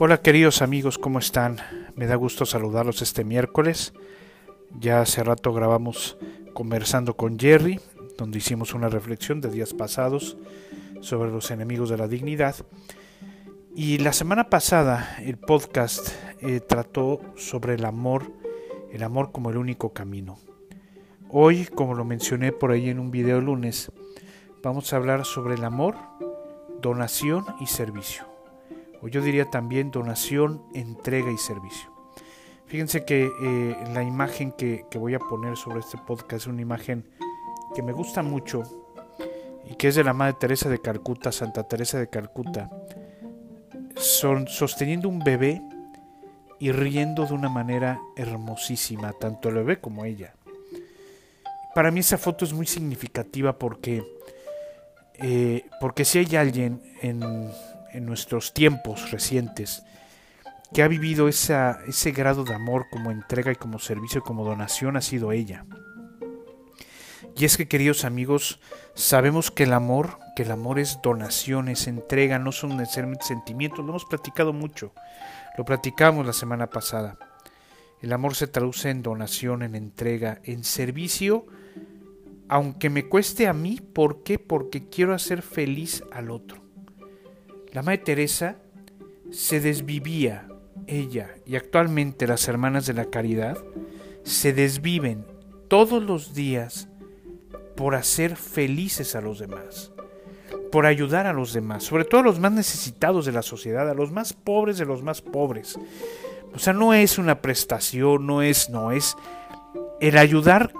Hola queridos amigos, ¿cómo están? Me da gusto saludarlos este miércoles. Ya hace rato grabamos conversando con Jerry, donde hicimos una reflexión de días pasados sobre los enemigos de la dignidad. Y la semana pasada el podcast eh, trató sobre el amor, el amor como el único camino. Hoy, como lo mencioné por ahí en un video lunes, vamos a hablar sobre el amor, donación y servicio o yo diría también donación, entrega y servicio. Fíjense que eh, la imagen que, voy a poner sobre este podcast es una imagen que me gusta mucho y que es de la Madre Teresa de Calcuta, Santa Teresa de Calcuta, son, sosteniendo un bebé y riendo de una manera hermosísima, tanto el bebé como ella. Para mí esa foto es muy significativa porque, eh, porque si hay alguien en, en nuestros tiempos recientes que ha vivido esa, ese grado de amor como entrega y como servicio como donación ha sido ella. Y es que queridos amigos, sabemos que el amor, que el amor es donación, es entrega, no son necesariamente sentimientos, lo hemos platicado mucho, lo platicamos la semana pasada. El amor se traduce en donación, en entrega, en servicio, aunque me cueste a mí, ¿por qué? Porque quiero hacer feliz al otro. La Madre Teresa se desvivía, ella y actualmente las hermanas de la caridad, se desviven todos los días por hacer felices a los demás, por ayudar a los demás, sobre todo a los más necesitados de la sociedad, a los más pobres de los más pobres. O sea, no es una prestación, no es, no es el ayudar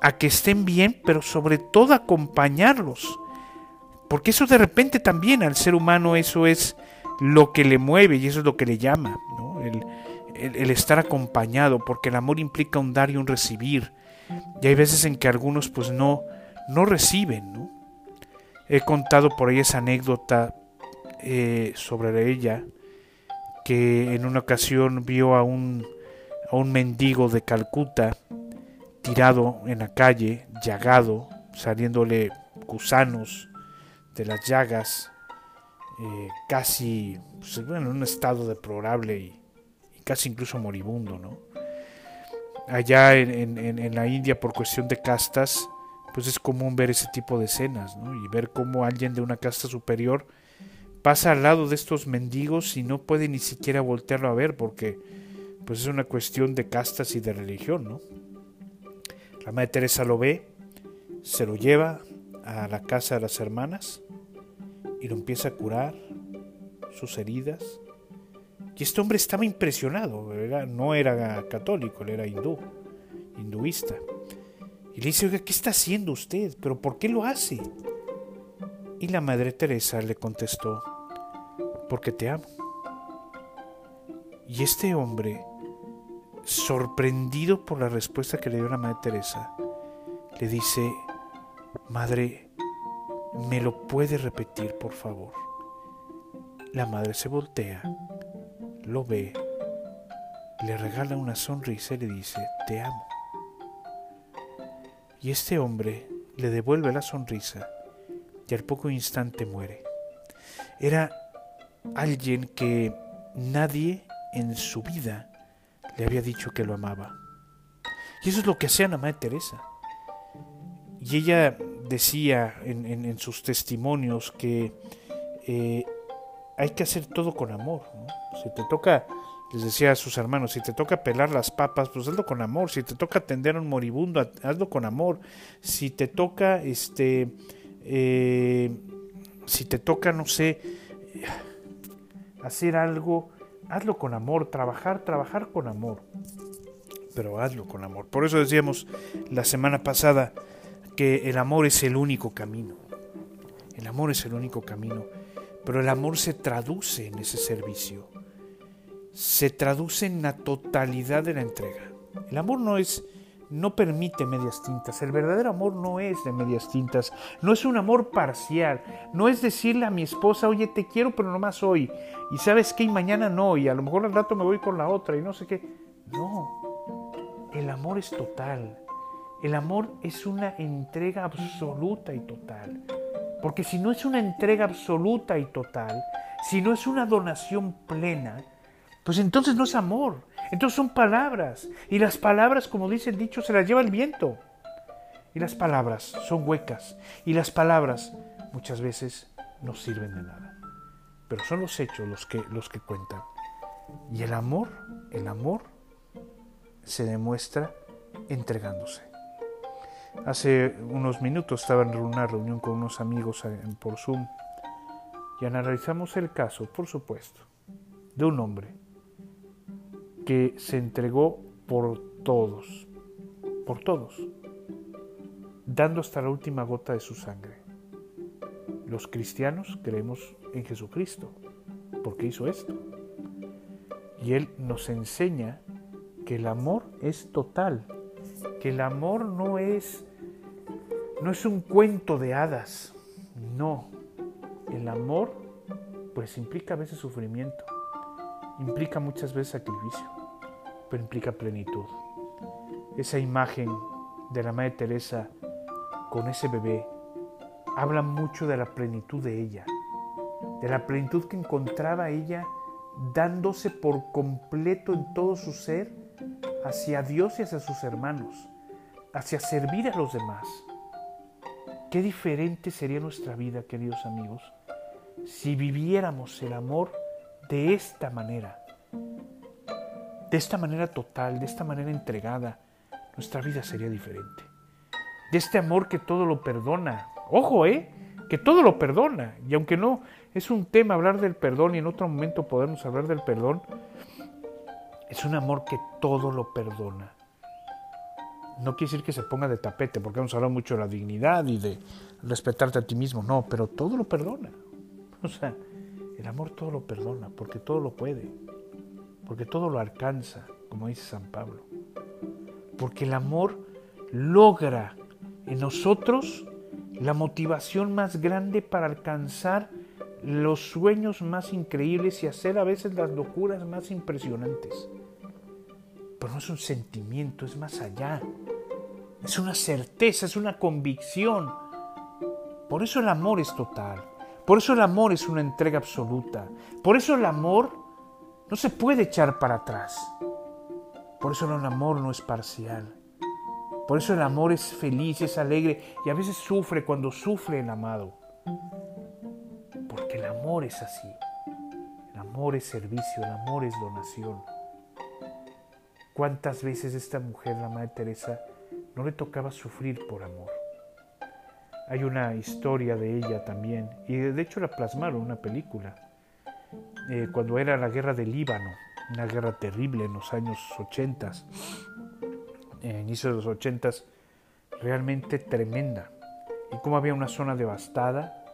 a que estén bien, pero sobre todo acompañarlos porque eso de repente también al ser humano eso es lo que le mueve y eso es lo que le llama, el, estar acompañado, porque el amor implica un dar y un recibir. Y hay veces en que algunos pues no, no reciben. ¿no? He contado por ahí esa anécdota eh, sobre ella, que en una ocasión vio a un, a un mendigo de Calcuta tirado en la calle, llagado, saliéndole gusanos de las llagas, eh, casi pues, en un estado deplorable y, casi incluso moribundo, ¿no? Allá en, la India, por cuestión de castas, pues es común ver ese tipo de escenas, ¿no? Y ver cómo alguien de una casta superior pasa al lado de estos mendigos y no puede ni siquiera voltearlo a ver porque pues es una cuestión de castas y de religión, ¿no? La Madre Teresa lo ve, se lo lleva a la casa de las hermanas y lo empieza a curar sus heridas. Y este hombre estaba impresionado, no era católico, él era hindú, hinduista. Y le dice, oiga, ¿qué está haciendo usted? ¿Pero por qué lo hace? Y la Madre Teresa le contestó, porque te amo. Y este hombre, sorprendido por la respuesta que le dio la Madre Teresa, le dice, Madre, ¿Me lo puede repetir, por favor? La madre se voltea, lo ve, le regala una sonrisa y le dice, te amo. Y este hombre le devuelve la sonrisa y al poco instante muere. Era alguien que nadie en su vida le había dicho que lo amaba. Y eso es lo que hacía la Madre Teresa. Y ella decía en, sus testimonios que eh, hay que hacer todo con amor. Si te toca, les decía a sus hermanos, si te toca pelar las papas, pues hazlo con amor. Si te toca atender a un moribundo, hazlo con amor. Si te toca, este, eh, si te toca, no sé, hacer algo, hazlo con amor. Trabajar, trabajar con amor. Pero hazlo con amor. Por eso decíamos la semana pasada, que el amor es el único camino. El amor es el único camino, pero el amor se traduce en ese servicio. Se traduce en la totalidad de la entrega. El amor no es no permite medias tintas. El verdadero amor no es de medias tintas. No es un amor parcial. No es decirle a mi esposa, oye, te quiero, pero nomás hoy. Y sabes que mañana no. Y a lo mejor al rato me voy con la otra y no sé qué. No. El amor es total. El amor es una entrega absoluta y total. Porque si no es una entrega absoluta y total, si no es una donación plena, pues entonces no es amor, entonces son palabras. Y las palabras, como dice el dicho, se las lleva el viento. Y las palabras son huecas. Y las palabras muchas veces no sirven de nada. Pero son los hechos los que, los que cuentan. Y el amor, el amor se demuestra entregándose. Hace unos minutos estaba en una reunión con unos amigos por Zoom y analizamos el caso, por supuesto, de un hombre que se entregó por todos, por todos, dando hasta la última gota de su sangre. Los cristianos creemos en Jesucristo, porque hizo esto. Y Él nos enseña que el amor es total, que el amor no es, no es un cuento de hadas, no. El amor pues implica a veces sufrimiento, implica muchas veces sacrificio, pero implica plenitud. Esa imagen de la Madre Teresa con ese bebé habla mucho de la plenitud de ella, de la plenitud que encontraba ella dándose por completo en todo su ser hacia Dios y hacia sus hermanos, hacia servir a los demás. Qué diferente sería nuestra vida, queridos amigos, si viviéramos el amor de esta manera, de esta manera total, de esta manera entregada, nuestra vida sería diferente. De este amor que todo lo perdona. Ojo, ¿eh? Que todo lo perdona. Y aunque no es un tema hablar del perdón y en otro momento podemos hablar del perdón, es un amor que todo lo perdona. No quiere decir que se ponga de tapete, porque hemos hablado mucho de la dignidad y de respetarte a ti mismo. No, pero todo lo perdona. O sea, el amor todo lo perdona, porque todo lo puede, porque todo lo alcanza, como dice San Pablo. Porque el amor logra en nosotros la motivación más grande para alcanzar los sueños más increíbles y hacer a veces las locuras más impresionantes. Pero no es un sentimiento, es más allá. Es una certeza, es una convicción. Por eso el amor es total. Por eso el amor es una entrega absoluta. Por eso el amor no se puede echar para atrás. Por eso el amor no es parcial. Por eso el amor es feliz, es alegre y a veces sufre cuando sufre el amado. Porque el amor es así. El amor es servicio, el amor es donación. ¿Cuántas veces esta mujer, la Madre Teresa, no le tocaba sufrir por amor? Hay una historia de ella también, y de hecho la plasmaron en una película, eh, cuando era la guerra del Líbano, una guerra terrible en los años 80, eh, inicio de los 80, realmente tremenda. Y cómo había una zona devastada,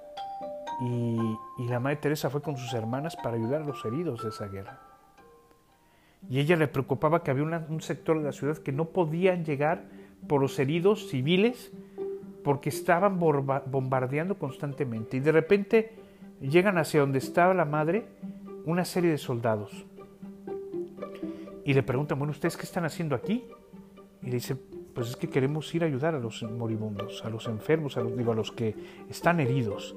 y, y la Madre Teresa fue con sus hermanas para ayudar a los heridos de esa guerra y ella le preocupaba que había un sector de la ciudad que no podían llegar por los heridos civiles porque estaban bombardeando constantemente y de repente llegan hacia donde estaba la madre una serie de soldados y le preguntan, bueno, ¿ustedes qué están haciendo aquí? Y le dice, pues es que queremos ir a ayudar a los moribundos, a los enfermos, a los, digo, a los que están heridos,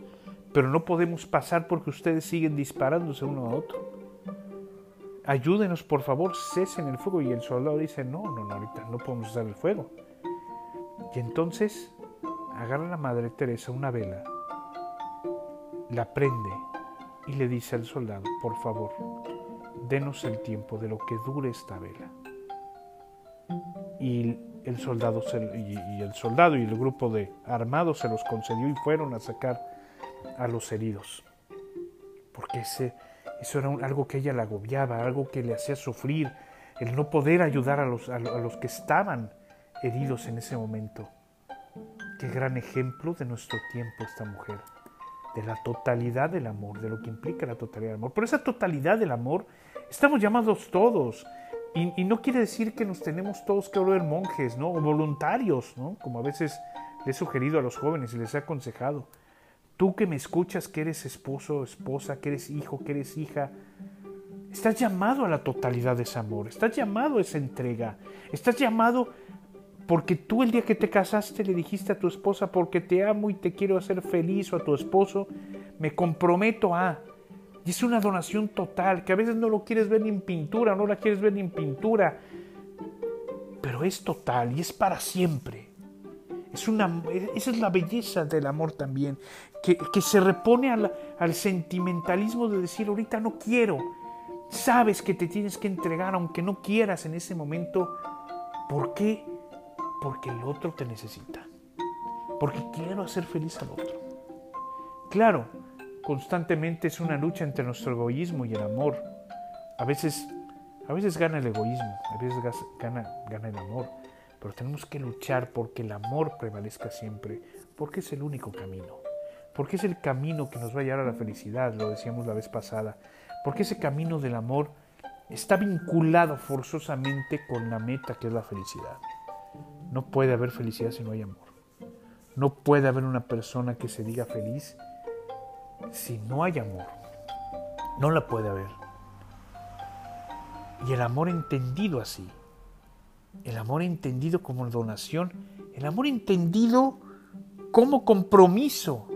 pero no podemos pasar porque ustedes siguen disparándose uno a otro ayúdenos por favor, cesen el fuego. Y el soldado dice, no, no, no, ahorita no podemos usar el fuego. Y entonces agarra a la Madre Teresa una vela, la prende y le dice al soldado, por favor, denos el tiempo de lo que dure esta vela. Y el soldado, y el soldado y el grupo de armados se los concedió y fueron a sacar a los heridos. Porque ese eso era algo que ella le agobiaba, algo que le hacía sufrir, el no poder ayudar a los, a los que estaban heridos en ese momento. Qué gran ejemplo de nuestro tiempo esta mujer, de la totalidad del amor, de lo que implica la totalidad del amor. Por esa totalidad del amor estamos llamados todos. Y, no quiere decir que nos tenemos todos que volver monjes, ¿no? O voluntarios, ¿no? Como a veces le he sugerido a los jóvenes y les he aconsejado. Tú que me escuchas, que eres esposo, esposa, que eres hijo, que eres hija, estás llamado a la totalidad de ese amor, estás llamado a esa entrega, estás llamado porque tú el día que te casaste le dijiste a tu esposa, porque te amo y te quiero hacer feliz, o a tu esposo, me comprometo a... Y es una donación total, que a veces no lo quieres ver ni en pintura, no la quieres ver ni en pintura, pero es total y es para siempre. Es una, esa es la belleza del amor también, que, se repone al, al sentimentalismo de decir, ahorita no quiero. Sabes que te tienes que entregar aunque no quieras en ese momento. ¿Por qué? Porque el otro te necesita. Porque quiero hacer feliz al otro. Claro, constantemente es una lucha entre nuestro egoísmo y el amor. A veces, a veces gana el egoísmo, a veces gana, gana el amor, pero tenemos que luchar porque el amor prevalezca siempre, porque es el único camino, porque es el camino que nos va a llevar a la felicidad, lo decíamos la vez pasada, porque ese camino del amor está vinculado forzosamente con la meta que es la felicidad. No puede haber felicidad si no hay amor. No puede haber una persona que se diga feliz si no hay amor, no la puede haber. Y el amor entendido así, el amor entendido como donación, el amor entendido como compromiso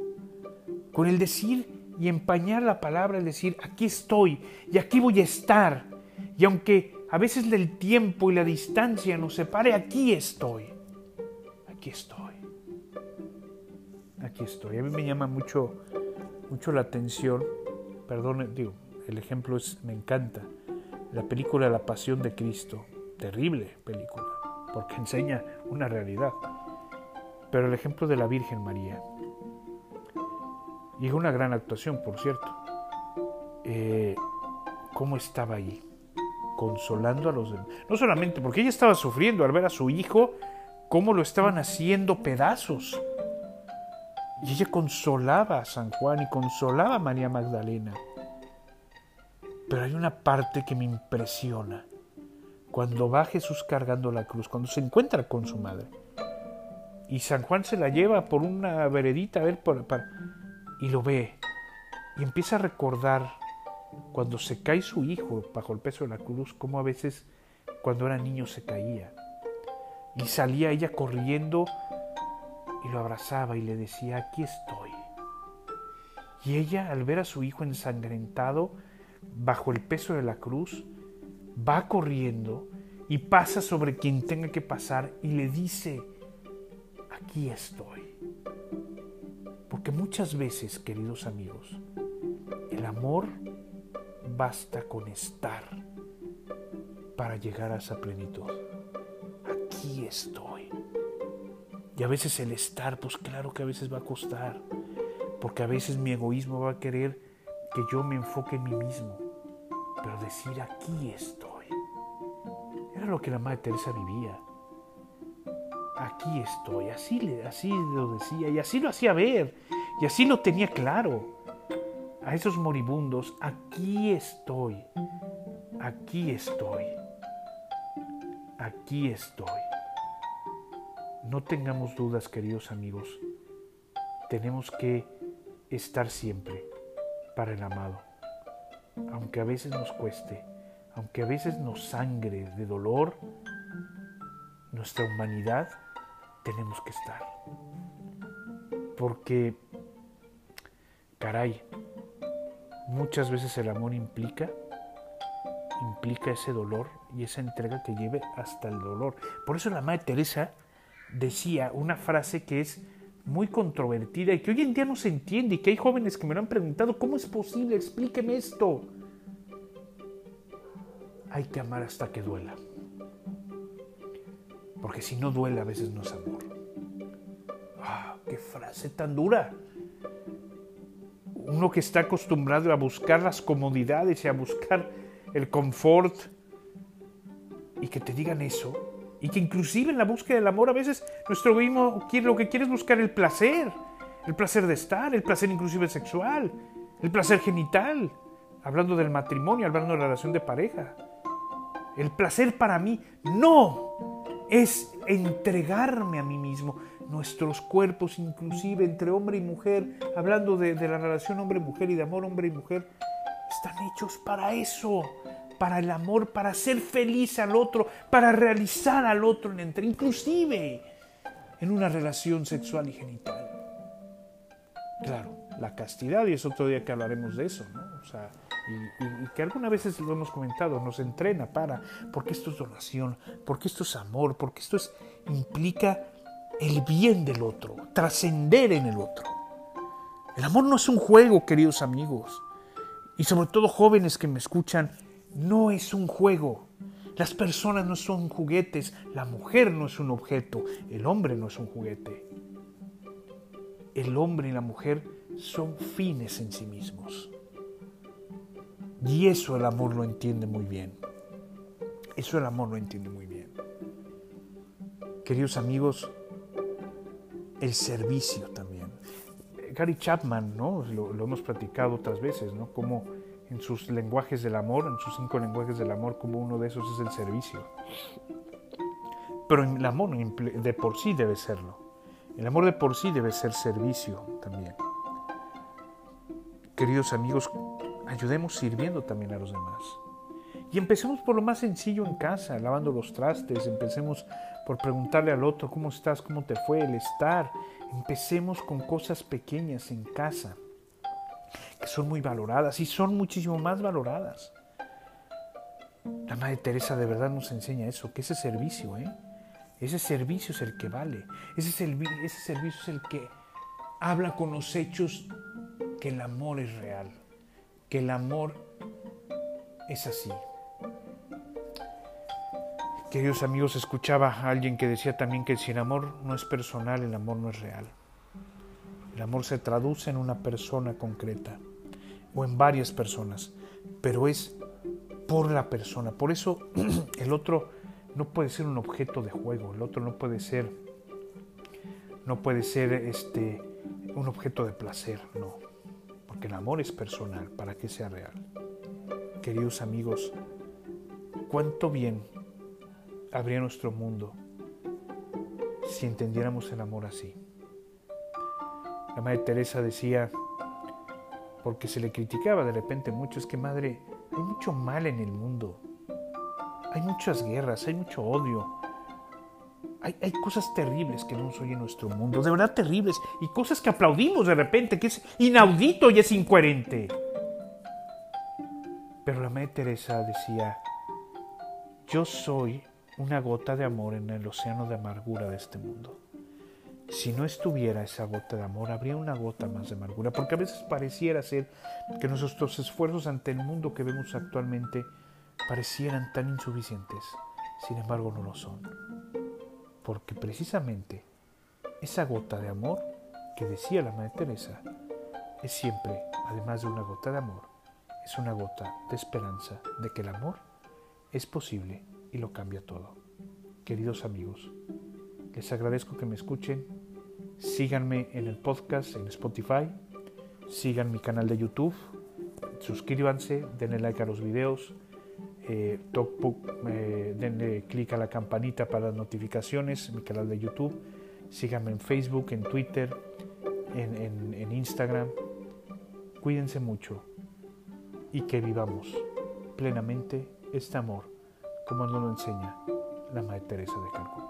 con el decir y empañar la palabra, el decir, aquí estoy y aquí voy a estar. Y aunque a veces el tiempo y la distancia nos separe, aquí estoy. Aquí estoy. Aquí estoy. A mí me llama mucho mucho la atención, perdón, digo, el ejemplo es, me encanta, la película La Pasión de Cristo, terrible película, porque enseña una realidad, pero el ejemplo de la Virgen María, y es una gran actuación, por cierto, eh, cómo estaba ahí, consolando a los demás, no solamente porque ella estaba sufriendo al ver a su hijo, cómo lo estaban haciendo pedazos, y ella consolaba a San Juan y consolaba a María Magdalena. Pero hay una parte que me impresiona. Cuando va Jesús cargando la cruz, cuando se encuentra con su madre. Y San Juan se la lleva por una veredita a ver y lo ve. Y empieza a recordar cuando se cae su hijo bajo el peso de la cruz, como a veces cuando era niño se caía. Y salía ella corriendo y lo abrazaba y le decía, aquí estoy. Y ella, al ver a su hijo ensangrentado bajo el peso de la cruz, va corriendo y pasa sobre quien tenga que pasar y le dice, aquí estoy. Porque muchas veces, queridos amigos, el amor basta con estar para llegar a esa plenitud. Aquí estoy. Y a veces el estar, pues claro que a veces va a costar, porque a veces mi egoísmo va a querer que yo me enfoque en mí mismo, pero decir aquí estoy. Era lo que la Madre Teresa vivía. Aquí estoy, así, así lo decía y así lo hacía ver y así lo tenía claro. A esos moribundos, aquí estoy, aquí estoy, aquí estoy. No tengamos dudas, queridos amigos. Tenemos que estar siempre para el amado. Aunque a veces nos cueste, aunque a veces nos sangre de dolor, nuestra humanidad, tenemos que estar. Porque, caray, muchas veces el amor implica implica ese dolor y esa entrega que lleve hasta el dolor. Por eso la Madre Teresa decía una frase que es muy controvertida y que hoy en día no se entiende y que hay jóvenes que me lo han preguntado, ¿cómo es posible? Explíqueme esto. Hay que amar hasta que duela. Porque si no duele a veces no es amor. ¡Ah, qué frase tan dura! Uno que está acostumbrado a buscar las comodidades y a buscar el confort y que te digan eso, y que inclusive en la búsqueda del amor a veces nuestro egoísmo lo que quiere es buscar el placer, el placer de estar, el placer inclusive sexual, el placer genital, hablando del matrimonio, hablando de la relación de pareja. El placer para mí no es entregarme a mí mismo. Nuestros cuerpos, inclusive entre hombre y mujer, hablando de, la relación hombre-mujer y de amor hombre y mujer, están hechos para eso, para el amor, para ser feliz al otro, para realizar al otro en entre, inclusive en una relación sexual y genital. Claro, la castidad, y es otro día que hablaremos de eso, ¿no? O sea, y, que algunas veces lo hemos comentado, nos entrena para, porque esto es donación, porque esto es amor, porque esto es, implica el bien del otro, trascender en el otro. El amor no es un juego, queridos amigos, y sobre todo jóvenes que me escuchan, no es un juego. Las personas no son juguetes, la mujer no es un objeto, el hombre no es un juguete. El hombre y la mujer son fines en sí mismos. Y eso el amor lo entiende muy bien. Eso el amor lo entiende muy bien. Queridos amigos, el servicio también. Gary Chapman, ¿no? Lo, hemos platicado otras veces, ¿no? Como en sus lenguajes del amor, en sus cinco lenguajes del amor, como uno de esos es el servicio. Pero el amor de por sí debe serlo. El amor de por sí debe ser servicio también. Queridos amigos, ayudemos sirviendo también a los demás. Y empecemos por lo más sencillo en casa, lavando los trastes, empecemos por preguntarle al otro cómo estás, cómo te fue, el estar. Empecemos con cosas pequeñas en casa, que son muy valoradas y son muchísimo más valoradas. La Madre Teresa de verdad nos enseña eso, que ese servicio, ¿eh? ese servicio es el que vale, ese, ese servicio es el que habla con los hechos que el amor es real que el amor es así. Queridos amigos, escuchaba a alguien que decía también que si el amor no es personal, el amor no es real. El amor se traduce en una persona concreta o en varias personas, pero es por la persona. Por eso el otro no puede ser un objeto de juego, el otro no puede ser no puede ser este un objeto de placer, no que el amor es personal para que sea real. Queridos amigos, cuánto bien habría nuestro mundo si entendiéramos el amor así. La Madre Teresa decía, porque se le criticaba de repente mucho, es que Madre, hay mucho mal en el mundo, hay muchas guerras, hay mucho odio, hay, cosas terribles que no soy en nuestro mundo, de verdad terribles, y cosas que aplaudimos de repente, que es inaudito y es incoherente. Pero la Madre Teresa decía, yo soy una gota de amor en el océano de amargura de este mundo. Si no estuviera esa gota de amor, habría una gota más de amargura, porque a veces pareciera ser que nuestros esfuerzos ante el mundo que vemos actualmente parecieran tan insuficientes, sin embargo no lo son porque precisamente esa gota de amor que decía la Madre Teresa es siempre, además de una gota de amor, es una gota de esperanza de que el amor es posible y lo cambia todo. Queridos amigos, les agradezco que me escuchen, síganme en el podcast en Spotify, sigan mi canal de YouTube, suscríbanse, denle like a los videos, eh, eh, denle clic a la campanita para las notificaciones, mi canal de YouTube, síganme en Facebook, en Twitter, en, en Instagram. Cuídense mucho y que vivamos plenamente este amor como nos lo enseña la Madre Teresa de Calcuta.